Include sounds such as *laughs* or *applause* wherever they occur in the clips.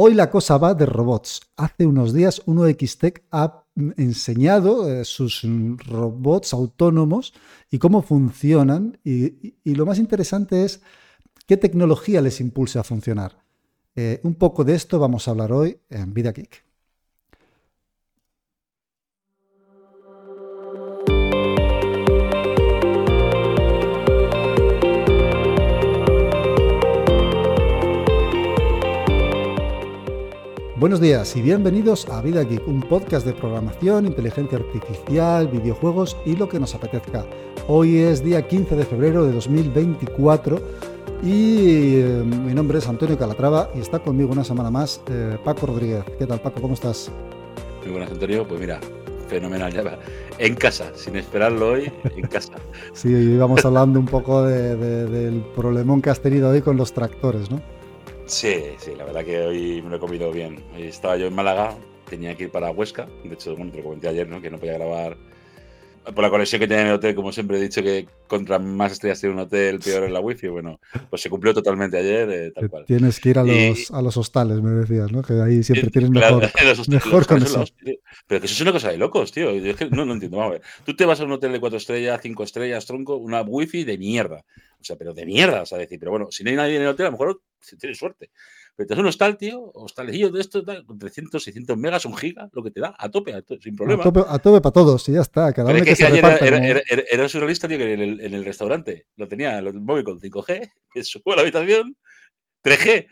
Hoy la cosa va de robots. Hace unos días uno de Xtech ha enseñado eh, sus robots autónomos y cómo funcionan. Y, lo más interesante es qué tecnología les impulsa a funcionar. Eh, un poco de esto vamos a hablar hoy en Vida Geek. Buenos días y bienvenidos a Vida Geek, un podcast de programación, inteligencia artificial, videojuegos y lo que nos apetezca. Hoy es día 15 de febrero de 2024 y eh, mi nombre es Antonio Calatrava y está conmigo una semana más eh, Paco Rodríguez. ¿Qué tal Paco? ¿Cómo estás? Muy buenas Antonio, pues mira, fenomenal, ya va. En casa, sin esperarlo hoy, en casa. *laughs* sí, íbamos hablando un poco del problemón que has tenido hoy con los tractores, ¿no? Sí, sí, la verdad que hoy me lo he comido bien. estaba yo en Málaga, tenía que ir para Huesca. De hecho, bueno, te lo comenté ayer, ¿no? Que no podía grabar por la conexión que en el hotel, como siempre he dicho que contra más estrellas tiene un hotel, peor es la wifi. Bueno, pues se cumplió totalmente ayer, eh, tal cual. Tienes que ir a los, a los hostales, me decías, ¿no? Que ahí siempre tienes mejor, *laughs* mejor conexión. Pero que eso es una cosa de locos, tío. Yo es que no, no entiendo. Vamos a ver. Tú te vas a un hotel de cuatro estrellas, cinco estrellas, tronco, una wifi de mierda. O sea, pero de mierda, o sea, decir, pero bueno, si no hay nadie en el hotel, a lo mejor tienes suerte. Pero te das un hostal, tío, hostalecillo de esto, con 300, 600 megas, un giga, lo que te da, a tope, sin problema. A tope, para todos, y ya está. Cada vez que, se era, era, era, surrealista, tío, que en el, en el, restaurante lo tenía el móvil con 5G, *laughs* que subo a la habitación, 3G.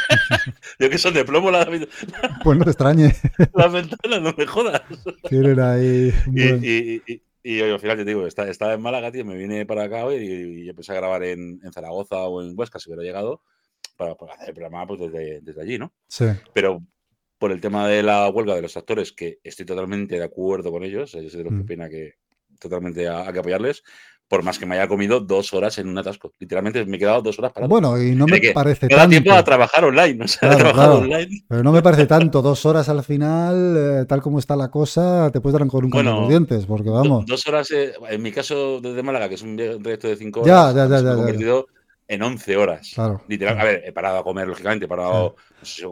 *laughs* Yo que son de plomo la *laughs* Pues no te extrañe. Las ventanas, no me jodas. Tienen ahí. Y, y, y, al final te digo, estaba en Málaga, tío, me vine para acá y, y empecé a grabar en, en Zaragoza o en Huesca, si hubiera llegado para, hacer el programa pues, desde, desde, allí, ¿no? Sí. Pero por el tema de la huelga de los actores, que estoy totalmente de acuerdo con ellos, yo soy de los que mm. opina que totalmente hay que apoyarles, por más que me haya comido dos horas en un atasco. Literalmente me he quedado dos horas parado. Bueno, y no me parece tanto. Me da tiempo a trabajar online, *laughs* o sea, claro, online. Pero no me parece tanto. Dos horas al final, eh, tal como está la cosa, te puedes dar con un bueno, los dientes, porque vamos. Dos horas, eh, en mi caso desde Málaga, que es un proyecto de cinco horas, ya, ya, ya, ya, ya, convertido en 11 horas. Claro, Literal, a ver, he parado a comer, lógicamente, he parado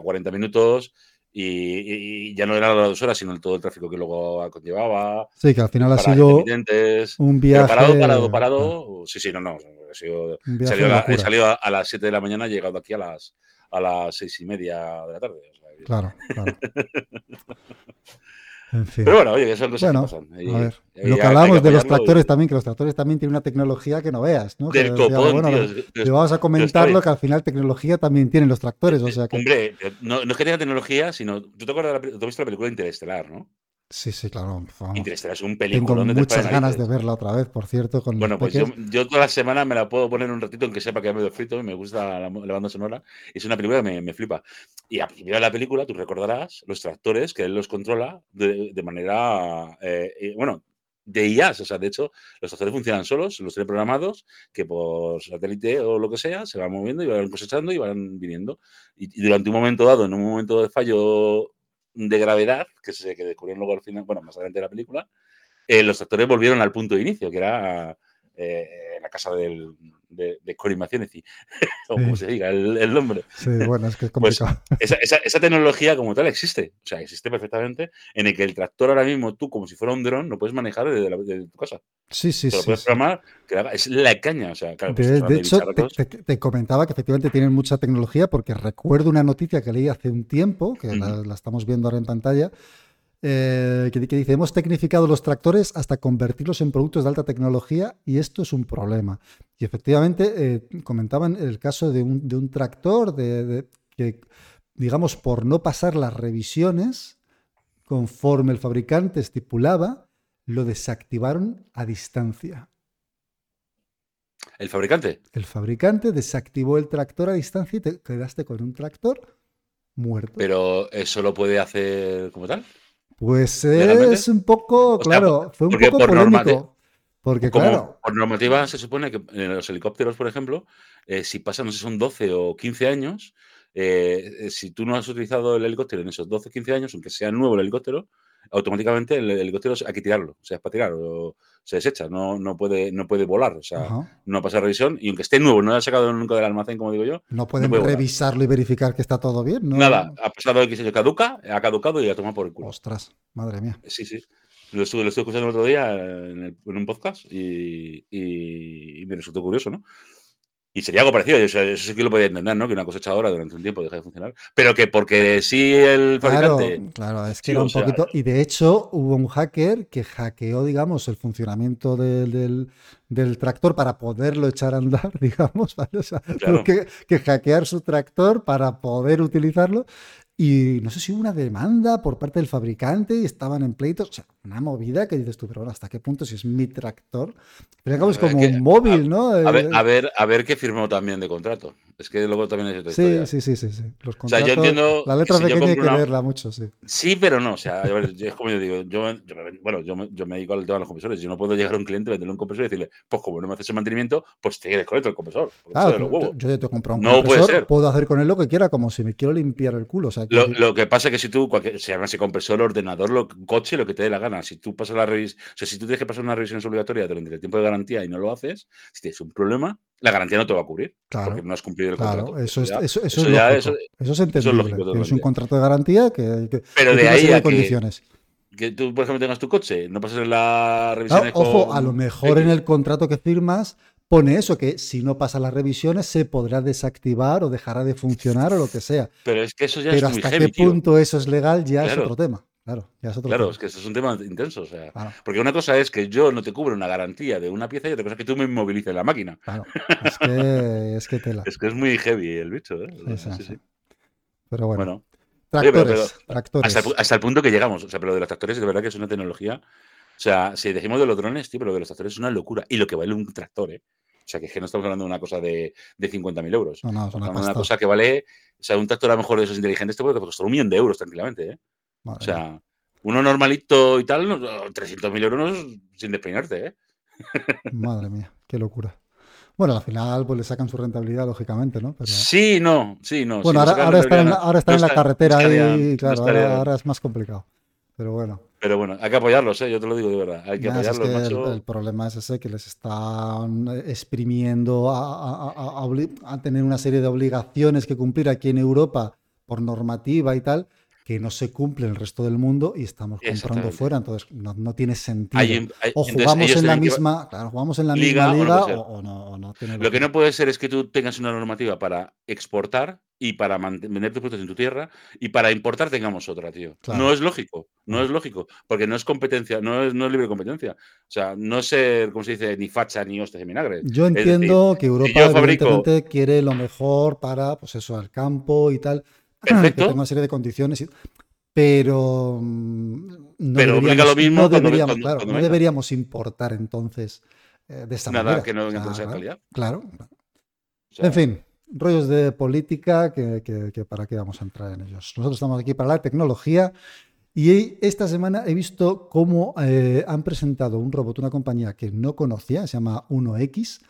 40 minutos y, ya no eran las dos horas, sino todo el tráfico que luego conllevaba. Sí, que al final ha sido un viaje. parado, parado, parado. Sí, sí, no, no. Ha sido, he salido a, las 7 de la mañana, he llegado aquí a las, a las 6 y media de la tarde. claro, claro. *laughs* Pero bueno, oye, son cosas bueno, que pasan. a ver, lo que hablamos de los tractores también, que los tractores también tienen una tecnología que no veas, ¿no? Del copón, bueno, tío, vamos a comentarlo que al final tecnología también tienen los tractores, o sea que... Hombre, no, no es que tenga tecnología, sino... Tú te acuerdas de la, tú has visto la película Interestelar, ¿no? Sí, sí, claro. Interestelar es un película. Tengo muchas ganas de verla otra vez, por cierto. Con bueno, pues yo, yo, toda la semana me la puedo poner un ratito, aunque sepa que ha medio frito, y me gusta la, banda sonora. Es una película que me, me, flipa. Y a primera de la película, tú recordarás los tractores que él los controla de, de manera. Eh, eh, bueno, de IAS. O sea, de hecho, los tractores funcionan solos, los tiene programados, que por satélite o lo que sea, se van moviendo y van cosechando y van viniendo. Y, y durante un momento dado, en un momento de fallo de gravedad, que se que descubrieron luego al final, bueno, más adelante de la película, eh, los actores volvieron al punto de inicio, que era eh, la casa del, de, de Cory *laughs* o como se diga el, nombre. Sí, bueno, es que es *laughs* pues complicado. esa, esa, tecnología como tal existe, o sea, existe perfectamente, en el que el tractor ahora mismo tú, como si fuera un dron, lo puedes manejar desde, tu casa. Sí, sí, sí. Lo puedes programar, que es la caña, o sea, claro. De, pues, hecho, te, comentaba que efectivamente tienen mucha tecnología, porque recuerdo una noticia que leí hace un tiempo, que la, la estamos viendo ahora en pantalla, eh, que, dice, hemos tecnificado los tractores hasta convertirlos en productos de alta tecnología y esto es un problema. Y efectivamente, eh, comentaban el caso de un, tractor de, que, digamos, por no pasar las revisiones conforme el fabricante estipulaba, lo desactivaron a distancia. ¿El fabricante? El fabricante desactivó el tractor a distancia y te quedaste con un tractor muerto. Pero eso lo puede hacer como tal. Pues es un poco, claro, fue un poco polémico. Porque, claro. Por normativa se supone que en los helicópteros, por ejemplo, eh, si pasan, no sé, son 12 o 15 años, eh, eh, si tú no has utilizado el helicóptero en esos 12 o 15 años, aunque sea nuevo el helicóptero, automáticamente el, helicóptero hay que tirarlo, o sea, es para tirar, o se desecha, no, no, puede, no puede volar, o sea, no pasa revisión, y aunque esté nuevo, no lo ha sacado nunca del almacén, como digo yo. No pueden revisarlo y verificar que está todo bien, ¿no? Nada, ha pasado X años caduca, ha caducado y ha tomado por el culo. Ostras, madre mía. Sí, sí. Lo estuve, lo estuve escuchando el otro día en, un podcast y, y, me resultó curioso, ¿no? Y sería algo parecido, eso, sí que lo podía entender, ¿no? Que una cosechadora durante un tiempo deja de funcionar. Pero que porque sí el fabricante. Claro, claro es que era un poquito. Y de hecho, hubo un hacker que hackeó, digamos, el funcionamiento del, del, tractor para poderlo echar a andar, *laughs* digamos, ¿vale? O sea, que, que, hackear su tractor para poder utilizarlo. Y no sé si hubo una demanda por parte del fabricante y estaban en pleitos. O sea, una movida que dices tú, pero bueno, ¿hasta qué punto si es mi tractor? Pero es como un móvil, ¿no? A ver, eh, a ver, a ver qué firmó también de contrato. Es que luego también es otra sí, Sí, sí, sí, sí. Los contratos, o sea, yo entiendo. La letra pequeña hay que leerla mucho, sí. Sí, pero no. O sea, es como yo digo, yo, bueno, yo me, yo me dedico al tema de los compresores. Yo no puedo llegar a un cliente, venderle un compresor y decirle, pues como no me haces el mantenimiento, pues te desconecto el compresor. Claro, yo, yo te compro un no compresor, puede ser. puedo hacer con él lo que quiera, como si me quiero limpiar el culo. O sea, lo, lo, que pasa es que si tú, cualquier, si ese compresor, ordenador, lo, coche, lo que te dé la gana, si tú pasas la revisión, o sea, si tú tienes que pasar una revisión obligatoria durante el tiempo de garantía y no lo haces, si tienes un problema, la garantía no te va a cubrir. Claro, porque no has cumplido el claro, contrato. Eso es, eso, eso, es eso, eso, es entendible. Tienes un contrato de garantía que, que Pero de ahí a condiciones. Que, tú, por ejemplo, tengas tu coche, no pases la revisión. Ojo, a lo mejor en el contrato que firmas pone eso, que si no pasa las revisiones se podrá desactivar o dejará de funcionar o lo que sea. Pero es que eso ya Pero es hasta qué punto eso es legal ya es otro tema. Claro, ya es otro claro es que eso es un tema intenso. O sea, Porque una cosa es que yo no te cubro una garantía de una pieza y otra cosa es que tú me inmovilices la máquina. Claro, es que, es que tela. *laughs* es que es muy heavy el bicho. ¿eh? Sí, sí, Pero bueno. Tractores, tractores. Hasta, el, punto que llegamos. O sea, pero lo de los tractores de verdad que es una tecnología. O sea, si decimos de los drones, tío, pero lo de los tractores es una locura. Y lo que vale un tractor, ¿eh? O sea, que, es que no estamos hablando de una cosa de, de 50.000 euros. No, no, es una, una cosa que vale. O sea, un tractor a lo mejor de esos inteligentes te puede costar un millón de euros tranquilamente, ¿eh? o sea, uno normalito y tal, 300.000 euros sin despeinarte, ¿eh? *laughs* Madre mía, qué locura. Bueno, al final pues le sacan su rentabilidad, lógicamente, ¿no? Sí, no, sí, no. Bueno, ahora, ahora está en la carretera y claro, ahora, es más complicado. Pero bueno. Pero bueno, hay que apoyarlos, ¿eh? yo te lo digo de verdad. Hay que apoyarlos, macho. El, problema es ese, que les están exprimiendo a, a, tener una serie de obligaciones que cumplir aquí en Europa por normativa y tal, que no se cumple en el resto del mundo y estamos comprando fuera, entonces no, tiene sentido. o jugamos en la misma, claro, jugamos en la liga, misma liga o, no, Lo que no puede ser es que tú tengas una normativa para exportar y para vender tus productos en tu tierra y para importar tengamos otra, tío. No es lógico, no es lógico, porque no es competencia, no es, no es libre competencia. O sea, no es ser, como se dice, ni facha ni hostias de vinagre. Yo entiendo que Europa evidentemente quiere lo mejor para, pues eso, al campo y tal. Perfecto. Que una serie de condiciones, pero mm, no pero deberíamos, lo mismo no deberíamos, claro, no deberíamos importar entonces eh, de esta Nada manera. que no o sea, calidad. Claro. en fin, rollos de política que, que, para qué vamos a entrar en ellos. Nosotros estamos aquí para la tecnología y esta semana he visto cómo eh, han presentado un robot, una compañía que no conocía, se llama 1X,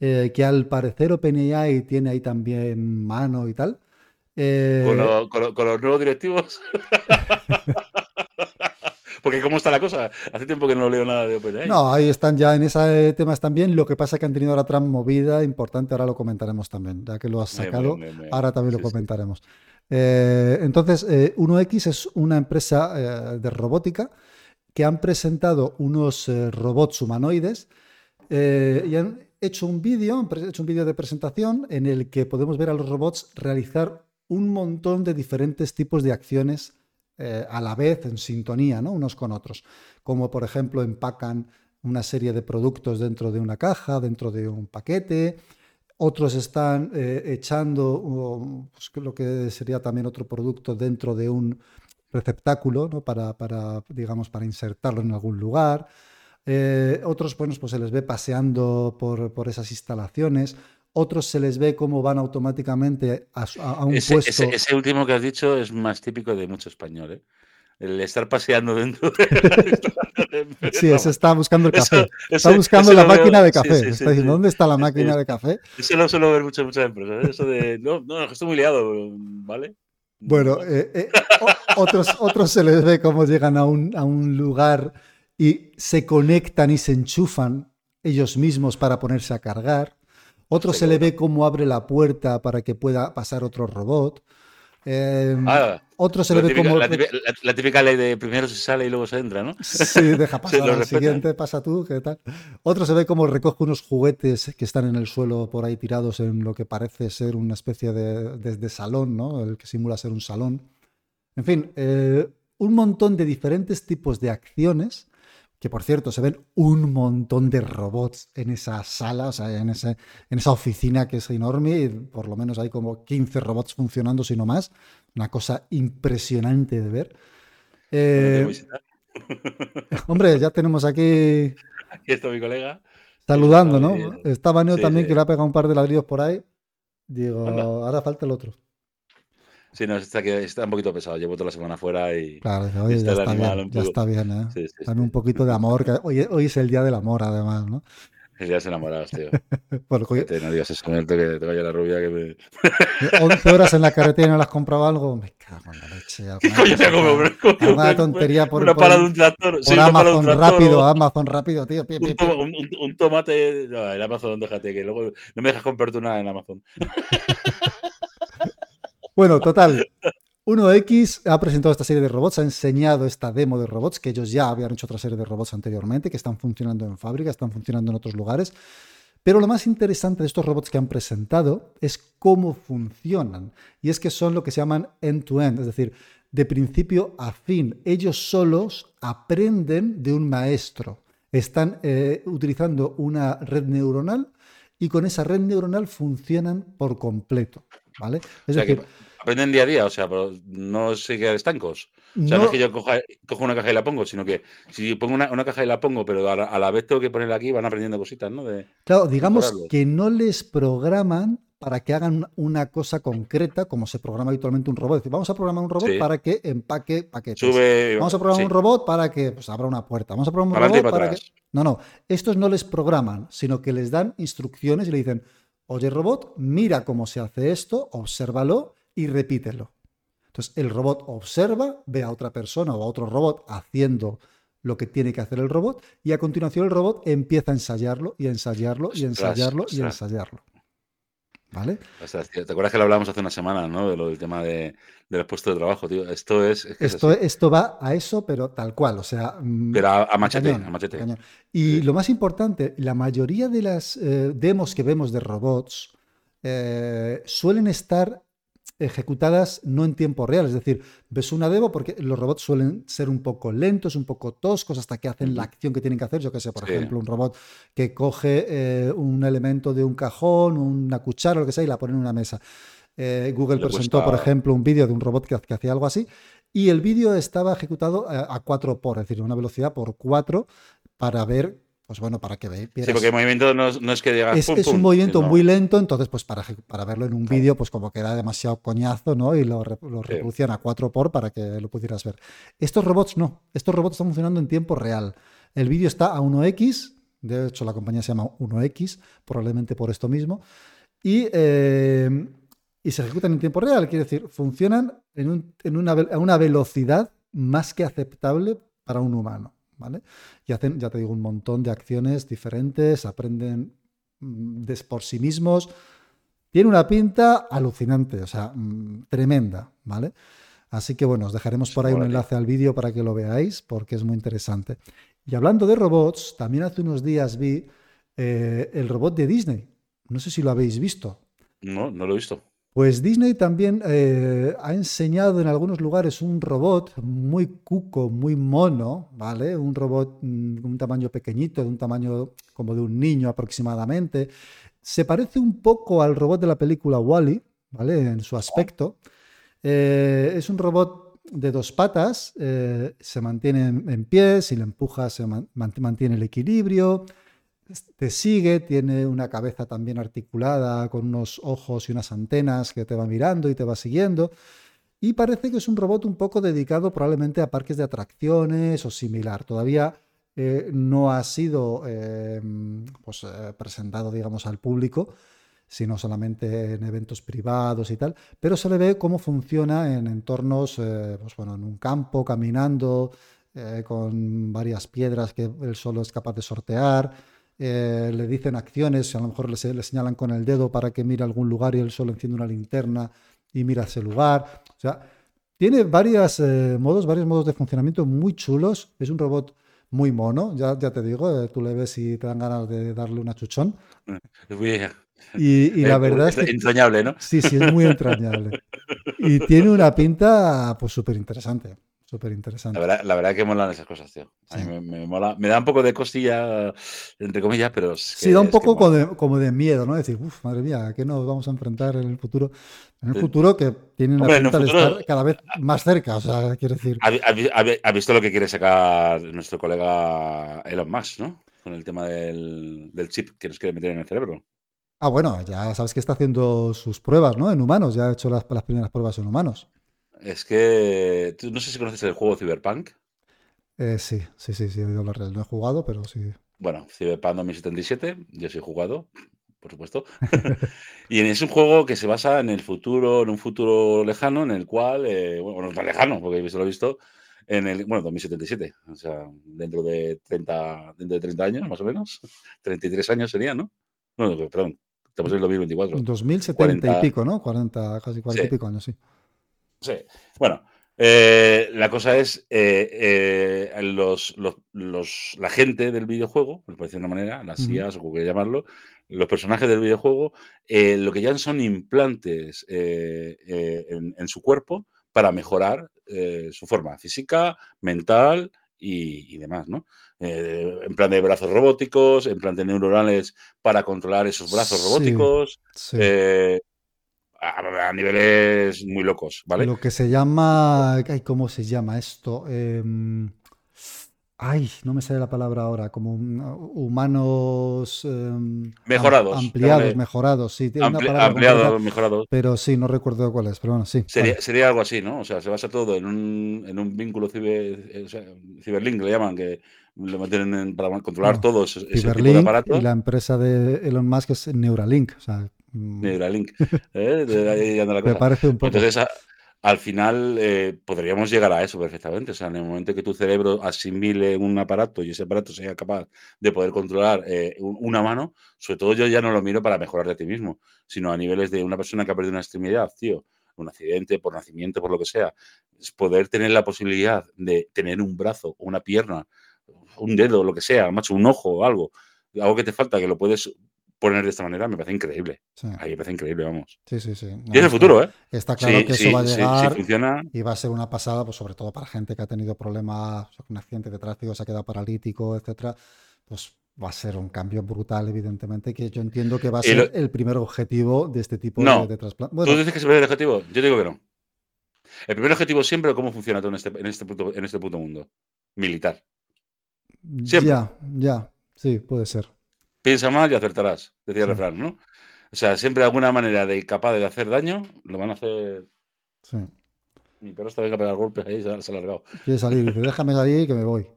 eh, que al parecer OpenAI tiene ahí también mano y tal. Eh, ¿Con, los nuevos directivos. *laughs* Porque cómo está la cosa. Hace tiempo que no leo nada de OpenAI. No, ahí están ya en ese tema también. Lo que pasa es que han tenido ahora otra movida importante. Ahora lo comentaremos también. Ya que lo has sacado, ahora también lo comentaremos. Eh, entonces, 1X eh, es una empresa de robótica que han presentado unos robots humanoides y han hecho un vídeo, han hecho un vídeo de presentación en el que podemos ver a los robots realizar un montón de diferentes tipos de acciones eh, a la vez, en sintonía, ¿no? unos con otros. Como por ejemplo empacan una serie de productos dentro de una caja, dentro de un paquete. Otros están eh, echando pues, lo que sería también otro producto dentro de un receptáculo ¿no? para, para, digamos, para insertarlo en algún lugar. Eh, otros, bueno, pues se les ve paseando por, por esas instalaciones otros se les ve como van automáticamente a, un puesto. Ese, último que has dicho es más típico de mucho español, ¿eh? El estar paseando dentro de *laughs* Sí, ese está buscando el café. está buscando la máquina de café. está diciendo, ¿dónde está la máquina de café? *laughs* Eso lo suelo ver muchas, muchas empresas. Eso de, no, no, estoy muy liado, ¿vale? Bueno, eh, eh, otros, otros se les ve cómo llegan a un, a un lugar y se conectan y se enchufan ellos mismos para ponerse a cargar. Otro se le ve cómo abre la puerta para que pueda pasar otro robot. Eh, Ah, otro se le ve típica, como... la típica- la- la típica ley de primero se sale y luego se entra, ¿no? Sí, deja *laughs* pasar lo al siguiente, pasa tú, ¿qué tal? Otro se ve como recoge unos juguetes que están en el suelo por ahí tirados en lo que parece ser una especie de, de- de salón, ¿no? El que simula ser un salón. En fin, eh, un montón de diferentes tipos de acciones, que por cierto se ven un montón de robots en esa sala, o sea, en, ese, en esa oficina que es enorme, y por lo menos hay como 15 robots funcionando, si no más. Una cosa impresionante de ver. Eh. *laughs* Hombre, ya tenemos aquí Aquí está mi colega. saludando, ¿no? Está Baneo Sí, también, sí. que le ha pegado un par de ladrillos por ahí. Digo, Anda. ahora falta el otro. Sí, no, está, que está un poquito pesado. Llevo toda la semana fuera y. Claro, oye, está ya el está bien, ya está bien, ¿eh? Sí, sí, Dame un poquito de amor. que hoy, hoy es el día del amor, además, ¿no? *laughs* Ya se enamorados, tío. *laughs* Bueno, Que te- no digas eso, que te vaya la rubia que me. *laughs* 11 horas en la carretera y no le has comprado algo. Me cago en la leche. Coño, como- tontería por, una pala de un tractor. sí, una de Amazon un tractor, rápido, o Amazon rápido, tío. pi, pi, Un, pi. toma- un- un- un tomate. No, el Amazon, déjate, que luego no me dejas comprarte nada en Amazon. Bueno, total. 1X ha presentado esta serie de robots, ha enseñado esta demo de robots, que ellos ya habían hecho otra serie de robots anteriormente, que están funcionando en fábrica, están funcionando en otros lugares. Pero lo más interesante de estos robots que han presentado es cómo funcionan. Y es que son lo que se llaman end-to-end, es decir, de principio a fin. Ellos solos aprenden de un maestro. Están eh, utilizando una red neuronal y con esa red neuronal funcionan por completo. ¿vale? O Es que decir, aprenden día a día, o sea, pero no se quedan estancos. O sea, no, no- es que yo coja, cojo una caja y la pongo, sino que si pongo una, una caja y la pongo, pero a la, a la vez tengo que ponerla aquí, van aprendiendo cositas, ¿no? De, Claro, digamos que no les programan para que hagan una cosa concreta como se programa habitualmente un robot. Es decir, vamos a programar un robot Sí. para que empaque paquetes. sube. Vamos a programar sí, un robot para que pues, abra una puerta. Vamos a programar un para adelante robot para para que... atrás. No, no. Estos no les programan, sino que les dan instrucciones y le dicen, oye robot, mira cómo se hace esto, obsérvalo y repítelo. Entonces el robot observa, ve a otra persona o a otro robot haciendo lo que tiene que hacer el robot y a continuación el robot empieza a ensayarlo y a ensayarlo y a ensayarlo y a ensayarlo. ¿Vale? Ostras, tío, ¿Te acuerdas que lo hablamos hace una semana, ¿no? De lo del tema de, de los puestos de trabajo, tío. Esto es. es que es Esto, esto va a eso, pero tal cual. O sea, mm, Pero a, a machete, Cañón, a machete. cañón. Y Sí. lo más importante, la mayoría de las eh, demos que vemos de robots eh, suelen estar ejecutadas no en tiempo real. Es decir, ves una demo porque los robots suelen ser un poco lentos, un poco toscos hasta que hacen la acción que tienen que hacer. Yo que sé, por Sí. ejemplo, un robot que coge eh, un elemento de un cajón, una cuchara, lo que sea, y la pone en una mesa. Eh, Google Le presentó, por ejemplo, un vídeo de un robot que, que hacía algo así. Y el vídeo estaba ejecutado a, a 4 por, es decir, una velocidad por 4 para ver, pues bueno, para que ve- Sí, porque el movimiento no, es- no es que digas. es, pum, es un movimiento sino- muy lento, entonces pues para, para verlo en un vídeo, pues como que era demasiado coñazo, ¿no? Y lo, lo Sí. reproducían a 4 por para que lo pudieras ver. Estos robots no, estos robots están funcionando en tiempo real. El vídeo está a 1x, de hecho la compañía se llama 1x, probablemente por esto mismo, y, eh, y se ejecutan en tiempo real, quiere decir, funcionan en, un- en una, a una velocidad más que aceptable para un humano, ¿vale? Y hacen, ya te digo, un montón de acciones diferentes, aprenden mm, des- por sí mismos. Tiene una pinta alucinante, o sea, mm, tremenda, ¿vale? Así que bueno, os dejaremos por ahí un enlace al vídeo para que lo veáis, porque es muy interesante. Y hablando de robots, también hace unos días vi eh, el robot de Disney. No sé si lo habéis visto. No, no lo he visto. Pues Disney también eh, ha enseñado en algunos lugares un robot muy cuco, muy mono, ¿vale? Un robot mm, de un tamaño pequeñito, de un tamaño como de un niño aproximadamente. Se parece un poco al robot de la película Wally, ¿vale? En su aspecto. Eh, es un robot de dos patas, eh, se mantiene en, pie, si le empujas se man- mant- mantiene el equilibrio, te sigue, tiene una cabeza también articulada con unos ojos y unas antenas que te va mirando y te va siguiendo. Y parece que es un robot un poco dedicado probablemente a parques de atracciones o similar. Todavía eh, no ha sido eh, pues, eh, presentado, digamos, al público. sino solamente en eventos privados y tal, pero se le ve cómo funciona en entornos, eh, pues bueno, en un campo, caminando, con varias piedras que él solo es capaz de sortear. Eh, le dicen acciones, a lo mejor le, le, señalan con el dedo para que mire algún lugar y él solo enciende una linterna y mira ese lugar. O sea, tiene varios modos, varios modos de funcionamiento muy chulos. Es un robot muy mono, ya, ya te digo, tú le ves y te dan ganas de darle una chuchón. *laughs* Y, la verdad es, que, entrañable, ¿no? Sí, sí, es muy entrañable. Y tiene una pinta pues súper interesante. Súper interesante. La verdad, la verdad que molan esas cosas, tío. A mí me, mola. Me da un poco de costilla, entre comillas, pero. sí, da un poco como de, miedo, ¿no? decir, uff, madre mía, ¿a qué nos vamos a enfrentar en el futuro? En el futuro que tiene una pinta de estar cada vez más cerca, o sea, quiero decir. ¿Ha, visto lo que quiere sacar nuestro colega Elon Musk, ¿no? Con el tema del, del chip que nos quiere meter en el cerebro. Ah, bueno, ya sabes que está haciendo sus pruebas, ¿no? En humanos, ya ha hecho las, primeras pruebas en humanos. Es que, no sé si conoces el juego Cyberpunk. Eh, sí, sí, sí, sí, he oído hablar No he jugado, pero sí. Bueno, Cyberpunk 2077, yo sí he jugado, por supuesto. *laughs* y es un juego que se basa en el futuro, en un futuro lejano, en el cual, eh, bueno, no es tan lejano, porque visto lo he visto, en el, bueno, 2077, o sea, dentro de 30, dentro de 30 años, más o menos, *laughs* 33 años sería, ¿no? No, perdón, Estamos en el 2024. 2070 y pico, ¿no? 40, casi 40 y pico años, sí. Sí. Bueno, eh, la cosa es, eh, eh, los, los, la gente del videojuego, por decir de una manera, las IAs o como quieras llamarlo, los personajes del videojuego, lo que ya son implantes en, en, su cuerpo para mejorar su forma física, mental y, demás, ¿no? Eh, en plan de brazos robóticos, en plan de neuronales para controlar esos brazos robóticos. Eh, a, niveles muy locos, ¿vale? Lo que se llama. ¿Cómo se llama esto? Em, Ay, no me sale la palabra ahora, como humanos em, mejorados. Ampliados, mejorados, sí. Tiene ampliados, mejorados. Pero sí, no recuerdo cuál es, pero bueno, sí. Sería, algo así, ¿no? O sea, se basa todo en un, en un vínculo ciber, eh, ciberlink, le llaman, que lo meten para controlar todos ese tipo de aparatos. Y la empresa de Elon Musk es Neuralink, o sea. Mm. Neuralink. *laughs* ¿eh? la cosa. Me parece un poco. Entonces, al final eh, podríamos llegar a eso perfectamente. O sea, en el momento que tu cerebro asimile un aparato y ese aparato sea capaz de poder controlar eh, una mano, sobre todo yo ya no lo miro para mejorar de ti mismo, sino a niveles de una persona que ha perdido una extremidad, tío, un accidente, por nacimiento, por lo que sea, es poder tener la posibilidad de tener un brazo, una pierna, un dedo, lo que sea, macho, un ojo o algo, algo que te falta, que lo puedes poner de esta manera me parece increíble. Ahí me parece increíble, vamos. Sí, sí, sí. y es el futuro, ¿eh? Está claro que eso va a llegar y va a ser una pasada, pues sobre todo para gente que ha tenido problemas, un accidente de tráfico, se ha quedado paralítico, etcétera, pues va a ser un cambio brutal, evidentemente, que yo entiendo que va a ser el primer objetivo de este tipo de, de trasplante. ¿Tú dices que es el primer objetivo? Yo digo que no. El primer objetivo siempre, ¿cómo funciona todo en este, en este, punto, en este punto mundo? Militar. Siempre. Ya, ya, sí, puede ser piensa mal y acertarás, decía el refrán, ¿no? O sea, siempre alguna manera de capaz de hacer daño, lo van a hacer. Sí. Mi perro está venga a pegar golpes ahí, se ha, alargado. Quiere salir, dice, déjame salir que me voy.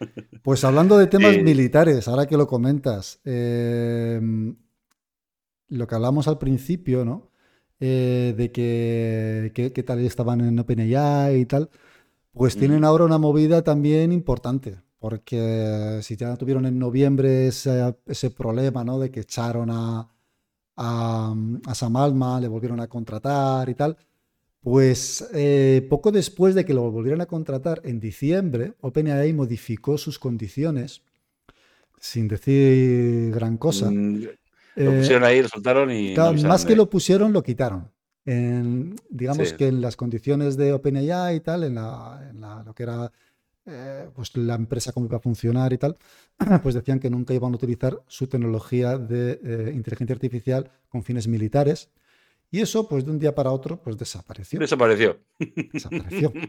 *laughs* Pues hablando de temas eh, militares, ahora que lo comentas, em, lo que hablamos al principio, ¿no? Eh, de que, qué tal estaban en OpenAI y tal, pues tienen ahora una movida también importante porque si ya tuvieron en noviembre ese, problema, ¿no? De que echaron a, a, a Sam Alma, le volvieron a contratar y tal, pues eh, poco después de que lo volvieran a contratar en diciembre, OpenAI modificó sus condiciones sin decir gran cosa. Mm, lo pusieron ahí, lo soltaron y... más que lo pusieron, lo quitaron. digamos que en las condiciones de OpenAI y tal, en, la, en la, lo que era eh, pues la empresa cómo iba a funcionar y tal, *clears throat* pues decían que nunca iban a utilizar su tecnología de eh, inteligencia artificial con fines militares. Y eso, pues de un día para otro, pues desapareció. Desapareció. Desapareció. *laughs*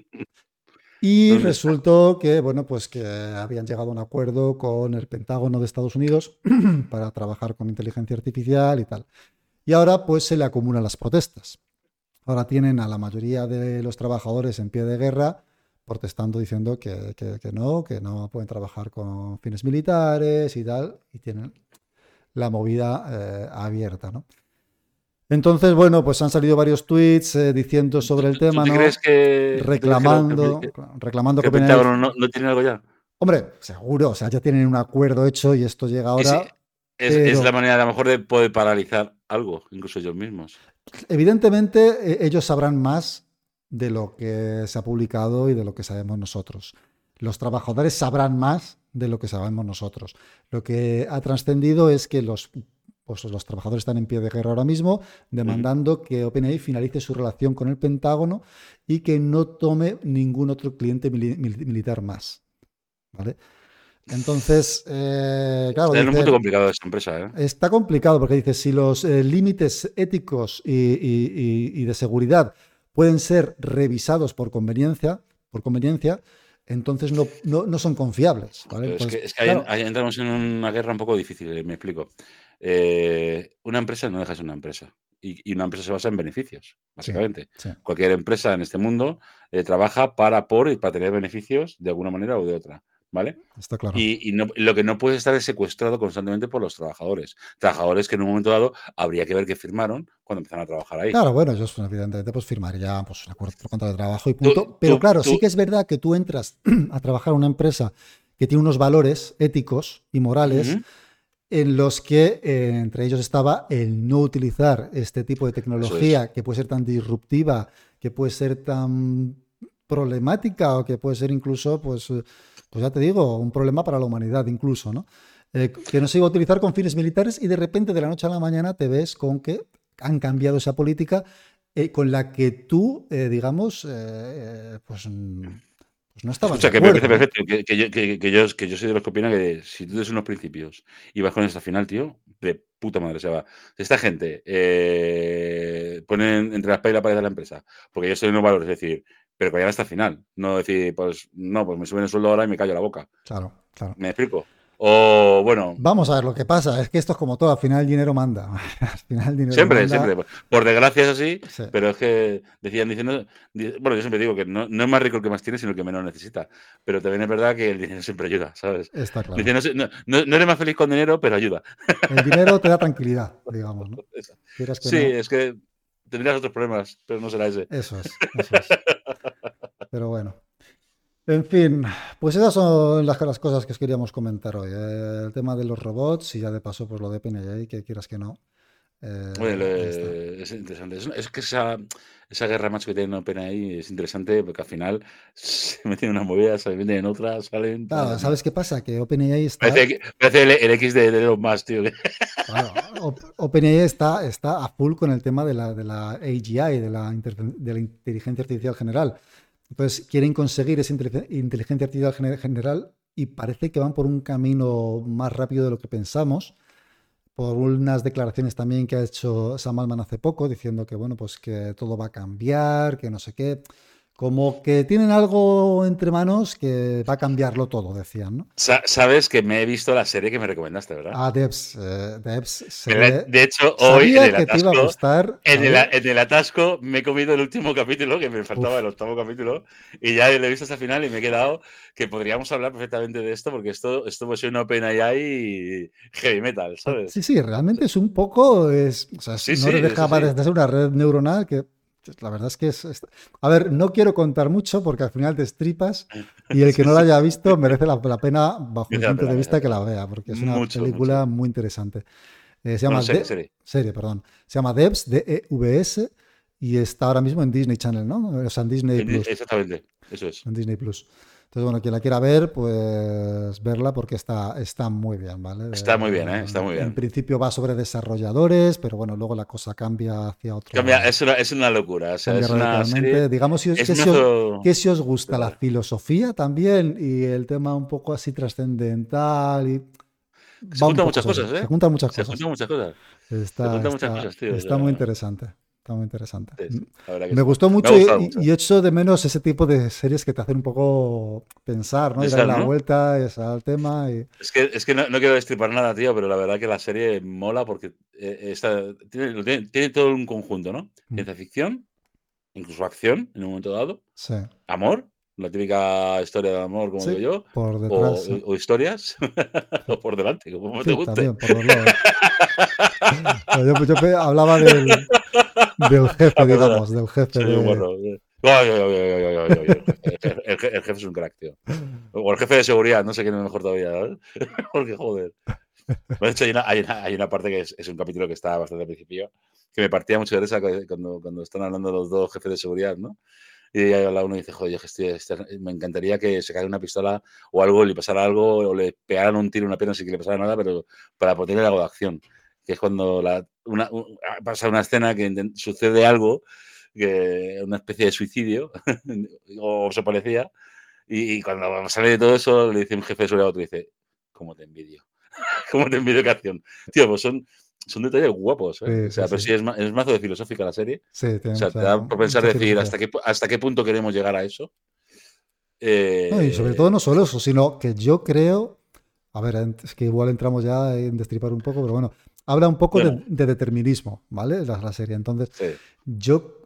Y resultó que, bueno, pues que habían llegado a un acuerdo con el Pentágono de Estados Unidos *clears throat* para trabajar con inteligencia artificial y tal. Y ahora, pues se le acumulan las protestas. Ahora tienen a la mayoría de los trabajadores en pie de guerra protestando diciendo que, no, que no pueden trabajar con fines militares y tal, y tienen la movida eh, abierta, ¿no? Entonces, bueno, pues han salido varios tweets eh, diciendo sobre el tema, ¿no? crees que reclamando, que, reclamando que, no, no, tiene algo ya? Hombre, seguro, o sea, ya tienen un acuerdo hecho y esto llega ahora. es, la manera a lo mejor de poder paralizar algo, incluso ellos mismos. Evidentemente, e, ellos sabrán más de lo que se ha publicado y de lo que sabemos nosotros. Los trabajadores sabrán más de lo que sabemos nosotros. Lo que ha trascendido es que los, pues, los trabajadores están en pie de guerra ahora mismo, demandando que OpenAI finalice su relación con el Pentágono y que no tome ningún otro cliente militar más. ¿Vale? Entonces, eh, claro. Está un punto complicado esta empresa. ¿eh? Está complicado porque dice: si los eh, límites éticos y, de seguridad pueden ser revisados por conveniencia, por conveniencia entonces no, no, son confiables. es que, ahí, entramos en una guerra un poco difícil, me explico. una empresa no deja de ser una empresa. Y, una empresa se basa en beneficios, básicamente. Cualquier empresa en este mundo trabaja para, por y para tener beneficios de alguna manera o de otra. ¿Vale? Está claro. Y, lo que no puede estar es secuestrado constantemente por los trabajadores. Trabajadores que en un momento dado habría que ver que firmaron cuando empezaron a trabajar ahí. Claro, bueno, ellos evidentemente pues firmarían pues, un acuerdo contra de trabajo y punto. Pero claro, sí que es verdad que tú entras *clears throat* a trabajar en una empresa que tiene unos valores éticos y morales. en los que eh, entre ellos estaba el no utilizar este tipo de tecnología que puede ser tan disruptiva, que puede ser tan problemática o que puede ser incluso, pues, pues ya te digo, un problema para la humanidad incluso, ¿no? Eh, que no se iba a utilizar con fines militares y de repente de la noche a la mañana te ves con que han cambiado esa política eh, con la que tú, eh, digamos, pues, pues, no estabas. O sea, que me parece perfecto, que, yo, que, yo, soy de los que opinan que si tú tienes unos principios y vas con esta final, tío, de puta madre se va. Esta gente pone entre la espalda y la pared de la empresa, porque yo soy unos valores, es decir, pero que hasta el final. No decir, pues no, pues me suben el sueldo ahora y me callo la boca. Claro, claro. ¿Me explico? O bueno. Vamos a ver lo que pasa. Es que esto es como todo. Al final el dinero manda. *laughs* al final el dinero siempre, siempre. Por desgracia es así. Pero es que decían diciendo. Bueno, yo siempre digo que no, no, es más rico el que más tiene, sino el que menos necesita. Pero también es verdad que el dinero siempre ayuda, ¿sabes? Está claro. no, no, eres más feliz con dinero, pero ayuda. *laughs* El dinero te da tranquilidad, digamos. ¿no? *laughs* sí, es que tendrías otros problemas, pero no será ese. Eso es. Eso es. Pero bueno. En fin, pues esas son las, las cosas que os queríamos comentar hoy. Eh, el tema de los robots y ya de paso, pues lo de PNJ, que quieras que no. Eh, es interesante. Es, que esa, esa, guerra macho que tienen OpenAI es interesante porque al final *laughs* se meten en una movida, se meten en otras, salen. Claro, ¿sabes qué pasa? Que OpenAI está. Parece, el, X de, de los más, tío. *laughs* Claro, OpenAI está, está a full con el tema de la, de la AGI, de la, de la inteligencia artificial general. Entonces quieren conseguir esa inteligencia artificial general y parece que van por un camino más rápido de lo que pensamos por unas declaraciones también que ha hecho Sam Altman hace poco, diciendo que bueno, pues que todo va a cambiar, que no sé qué. Como que tienen algo entre manos que va a cambiarlo todo, decían, ¿no? Sabes que me he visto la serie que me recomendaste, ¿verdad? Ah, Debs. Eh, Debs de hecho, hoy en el, atasco, gustar, en, el, atasco me he comido el último capítulo, que me faltaba el octavo capítulo, y ya lo he visto hasta el final y me he quedado que podríamos hablar perfectamente de esto, porque esto, esto puede ser una y heavy metal, ¿sabes? Sí, sí, realmente es un poco, es, o sea, no dejaba de ser una red neuronal que la verdad es que es, A ver, no quiero contar mucho porque al final te estripas y el que no la haya visto merece la, pena, bajo mi punto de vista, que la vea, porque es una película muy interesante. Eh, se llama serie, serie. perdón. Se llama Devs, D-E-V-S, y está ahora mismo en Disney Channel, ¿no? O sea, en Disney Plus. Exactamente, eso es. En Disney Plus. Entonces, bueno, quien la quiera ver, pues verla porque está, está muy bien, ¿vale? Está muy bien, ¿eh? Está muy bien. En principio va sobre desarrolladores, pero bueno, luego la cosa cambia hacia otro. Cambia, es, una, es una locura. O sea, es una serie, Digamos, si, que, si os, que, si os, gusta la filosofía también y el tema un poco así trascendental y. Se juntan muchas cosas, ¿eh? Se juntan muchas cosas. Se juntan muchas cosas. Está, se juntan muchas cosas, tío. Está muy interesante. Está muy interesante. me gustó mucho, y, he hecho de menos ese tipo de series que te hacen un poco pensar, ¿no? Y darle la vuelta al tema. Es que, es que no, quiero destripar nada, tío, pero la verdad que la serie mola porque eh, tiene, todo un conjunto, ¿no? Mm. Ciencia ficción, incluso acción en un momento dado, sí. amor la típica historia de amor, como Sí, digo yo, por o, detrás. sí. o historias, *laughs* o por delante, como te guste. también, por los lados. *laughs* Yo, hablaba del, del jefe, *laughs* digamos, del jefe de... bueno, eh. El, jefe- es un crack, tío. O el jefe de seguridad, no sé quién es mejor todavía, ¿sabes? *laughs* Porque joder. De hecho, hay una, hay una, hay una parte que es, es un capítulo que está bastante al principio, que me partía mucho de cu- cuando, cuando están hablando los dos jefes de seguridad, ¿no? Y ahí habla uno y dice, joder, estoy- estoy- me encantaría que se caiga una pistola o algo, le pasara algo, o le pegaran un tiro en una pierna sin que le pasara nada, pero para poder algo de acción. Que es cuando la, una, un- pasa una escena que sucede algo, que una especie de suicidio, *laughs* o se parecía, y, y cuando sale de todo eso, le dice un jefe de seguridad a otro, y dice, ¿cómo te envidio? *laughs* ¿Cómo te envidio qué acción? Tío, pues son, son detalles guapos, ¿eh? Sí, o sea, sí, pero sí. es, ma- es mazo de filosófica la serie. Sí, O sea, te da por pensar decir filosofía. hasta qué, hasta qué punto queremos llegar a eso. No, y sobre Eh, todo no solo eso, sino que yo creo, a ver, es que igual entramos ya en destripar un poco, pero bueno, habla un poco de, determinismo, ¿vale? La, la serie. Entonces, sí. yo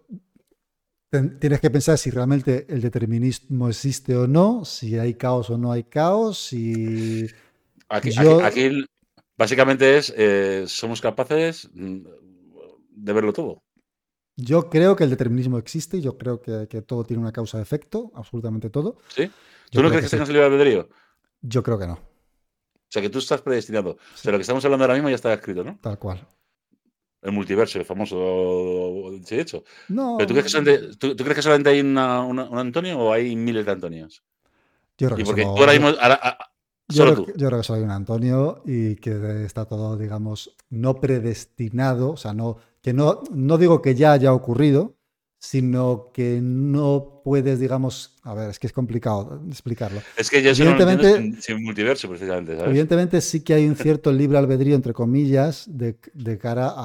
tienes que pensar si realmente el determinismo existe o no, si hay caos o no hay caos, si Aquí, Yo- aquí- aquí básicamente es, eh, somos capaces mm, de verlo todo. yo creo que el determinismo existe, yo creo que, que todo tiene una causa-efecto, absolutamente todo. ¿sí? Yo ¿Tú no crees que sí. tengas el libre albedrío? Yo creo que no, O sea, que tú estás predestinado. O sea, lo que estamos hablando ahora mismo ya está escrito, ¿no? tal cual. El multiverso, el famoso, sí, de hecho. No, ¿Pero tú crees que solamente, tú, tú crees que solamente hay una- una- un Antonio o hay miles de Antonios? yo creo Y que porque solo- tú ahora mismo, ahora- a- Yo solo creo, tú. yo creo que soy un Antonio y que está todo, digamos, no predestinado, o sea, no, que no, no digo que ya haya ocurrido, sino que no puedes, digamos, a ver, es que es complicado explicarlo. Es que yo eso no Evidentemente- sin, multiverso, precisamente, ¿sabes? Evidentemente sí que hay un *laughs* cierto libre albedrío, entre comillas, de, de cara a,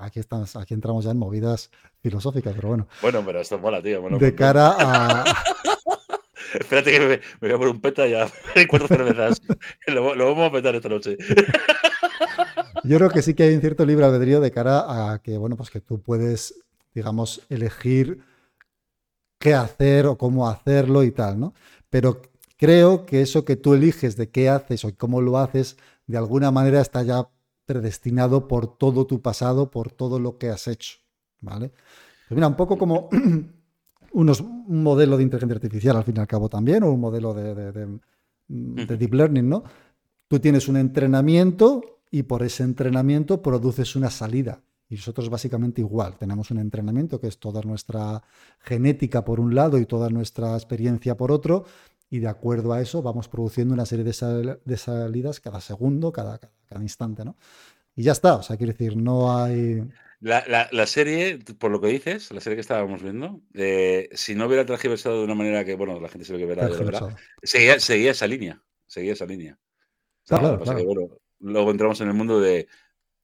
a- aquí, estamos, aquí entramos ya en movidas filosóficas, pero bueno, Bueno, pero esto mola, tío. mola un de cara a... *laughs* Espérate que me, me voy a por un peta ya cuatro cervezas. *laughs* lo, lo vamos a petar esta noche. Yo creo que sí que hay un cierto libre albedrío de cara a que, bueno, pues que tú puedes, digamos, elegir qué hacer o cómo hacerlo y tal, ¿no? Pero creo que eso que tú eliges de qué haces o cómo lo haces, de alguna manera está ya predestinado por todo tu pasado, por todo lo que has hecho, ¿vale? Pues mira, un poco como *clears throat* unos, un modelo de inteligencia artificial al fin y al cabo también, o un modelo de, de- de- de deep learning, ¿no? Tú tienes un entrenamiento y por ese entrenamiento produces una salida. Y nosotros básicamente igual, tenemos un entrenamiento que es toda nuestra genética por un lado y toda nuestra experiencia por otro, y de acuerdo a eso vamos produciendo una serie de, sal- de salidas cada segundo, cada, cada, cada instante, ¿no? Y ya está, o sea, quiero decir, no hay... La, la- la serie, por lo que dices, la serie que estábamos viendo, eh, si no hubiera transgiversado de una manera que, bueno, la gente se lo que verá, seguía, seguía esa línea. Seguía esa línea. Claro, claro. que, bueno, luego entramos en el mundo de.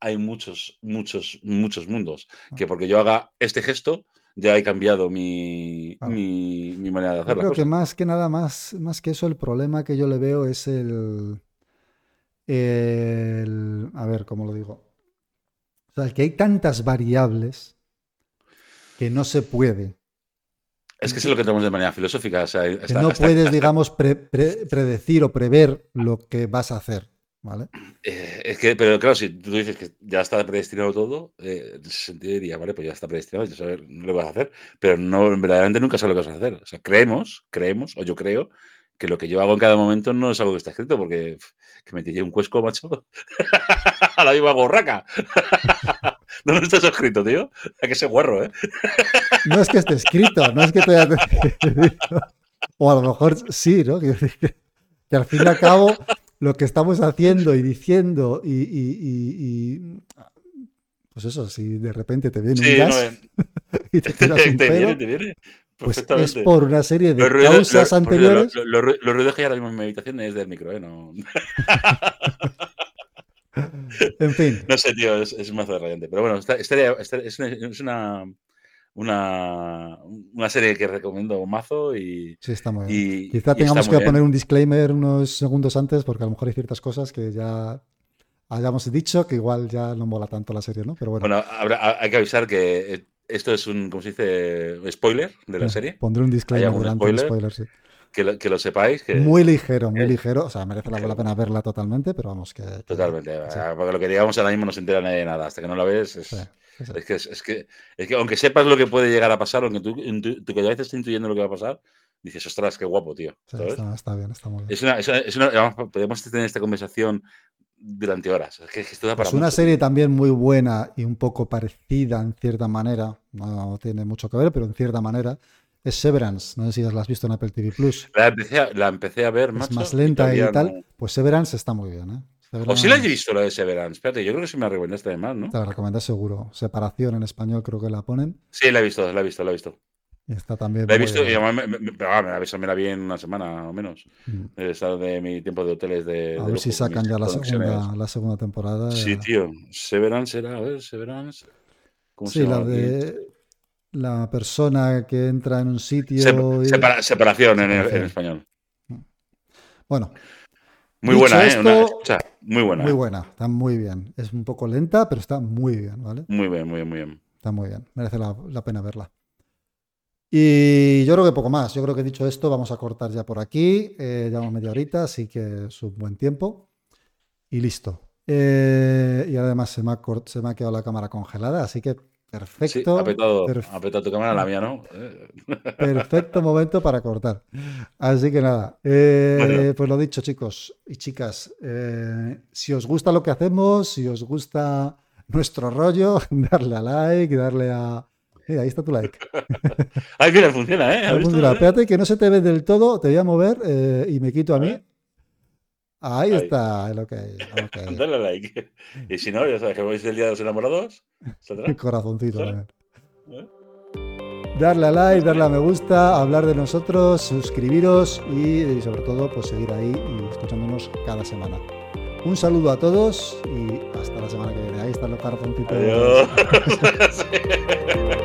Hay muchos, muchos, muchos mundos. Ah. Que porque yo haga este gesto, ya he cambiado mi, Claro. mi, mi manera de Yo hacer las creo que más que nada, más, más que eso, el problema que yo le veo es el, el- A ver, ¿cómo lo digo? O sea, que hay tantas variables que no se puede. Es que es lo que entramos de manera filosófica. o sea, Que no hasta- puedes, *laughs* digamos, pre- pre- predecir o prever lo que vas a hacer. ¿Vale? Eh, es que, pero claro, si tú dices que ya está predestinado todo, eh, en ese sentido diría, vale, pues ya está predestinado, ya sabes lo que vas a hacer, pero no, verdaderamente nunca sabes lo que vas a hacer. O sea, creemos, creemos, o yo creo, que lo que yo hago en cada momento no es algo que está escrito, porque que me tiré un cuesco, macho, a la viva gorraca. no, no está escrito, tío. Hay que ser guarro, ¿eh? *laughs* No es que esté escrito, no es que te haya *laughs* O a lo mejor sí, ¿no? Que al fin y al cabo lo que estamos haciendo y diciendo y, y- y- y- pues eso, si de repente te viene Sí, un gas eh, *laughs* y te *laughs* te, un te pedo, viene, te viene. pues es por una serie de Los ruidos- causas anteriores. Los, los ruidos que hay ahora mismo en mi habitación es del micro, ¿eh? No, *laughs* En fin, no sé, tío, es, es un mazo de radiante. Pero bueno, esta, esta- esta- es una, es una, una, una serie que recomiendo un mazo y, sí, está muy bien. y- Quizá y tengamos que bien. poner un disclaimer unos segundos antes porque a lo mejor hay ciertas cosas que ya hayamos dicho que igual ya no mola tanto la serie, ¿no? Pero bueno, Bueno, habrá- hay que avisar que eh, esto es un, ¿cómo se dice? Spoiler de la serie. pondré un disclaimer delante del spoiler? spoiler, sí. Que lo, que lo sepáis. Que, muy ligero, muy eh, ligero. O sea, merece la, la pena verla totalmente, pero vamos que. que- Totalmente. sí. ah, Porque lo que digamos ahora mismo no se entera nadie de nada. Hasta que no la ves, es, Sí, sí, es que, es, que, es que aunque sepas lo que puede llegar a pasar, aunque tú, tú que a veces estés intuyendo lo que va a pasar, dices, ostras, qué guapo, tío. Está, está bien, está muy bien. Es una, es una- es una- vamos, podemos tener esta conversación durante horas. Es que, es que esto da para Pues una mucho. serie también muy buena y un poco parecida en cierta manera, no tiene mucho que ver, pero en cierta manera, es Severance. No sé si la has visto en Apple TV Plus. La empecé, a, la empecé a ver, Es macho, más lenta y tal. Pues Severance está muy bien, ¿eh? O sí la he visto la de Severance. Espérate, yo creo que sí me la recomendaste además, ¿no? Te la recomiendo seguro. Separación en español creo que la ponen. Sí, la he visto, la he visto, la he visto. Está también. La he visto y me, me- me- ah, me la vi en una semana o menos. Mm. Estado de mi tiempo de hoteles de. A de ver si sacan ya la segunda, la segunda temporada. Sí, tío. Severance era, a ver, Severance. ¿Cómo se Sí, la de la persona que entra en un sitio. Y- separación en, español. Bueno, Muy buena, ¿eh? Una- muy buena. muy buena, está muy bien. Es un poco lenta, pero está muy bien, ¿vale? Muy bien, muy bien, muy bien. Está muy bien, merece la, la pena verla. Y yo creo que poco más. Yo creo que dicho esto, vamos a cortar ya por aquí. Eh, llevamos media horita, así que es un buen tiempo. Y listo. Eh, y además se me, ha, cort- se me ha quedado la cámara congelada, así que perfecto. perf- ha petado tu cámara, la mía no. Eh, *laughs* Perfecto momento para cortar. Así que nada, eh, Bueno. pues lo dicho, chicos y chicas, eh, si os gusta lo que hacemos, si os gusta nuestro rollo, *laughs* darle a like, darle a... Ahí está tu like. *laughs* Ay, mira, funciona, ¿eh? ¿Has Algún visto? dirá, espérate que no se te ve del todo, te voy a mover eh, y me quito a mí. ver. Ahí Ahí. está, el ok, el ok. Dale a like. Y si no, ya sabes que vais el día de los enamorados. ¿saldrá? *laughs* Corazoncito. ¿Sale? también. ¿Eh? Darle a like, darle a me gusta, hablar de nosotros, suscribiros y, y sobre todo pues seguir ahí y escuchándonos cada semana. Un saludo a todos y hasta la semana que viene. Ahí están los. *laughs* Sí.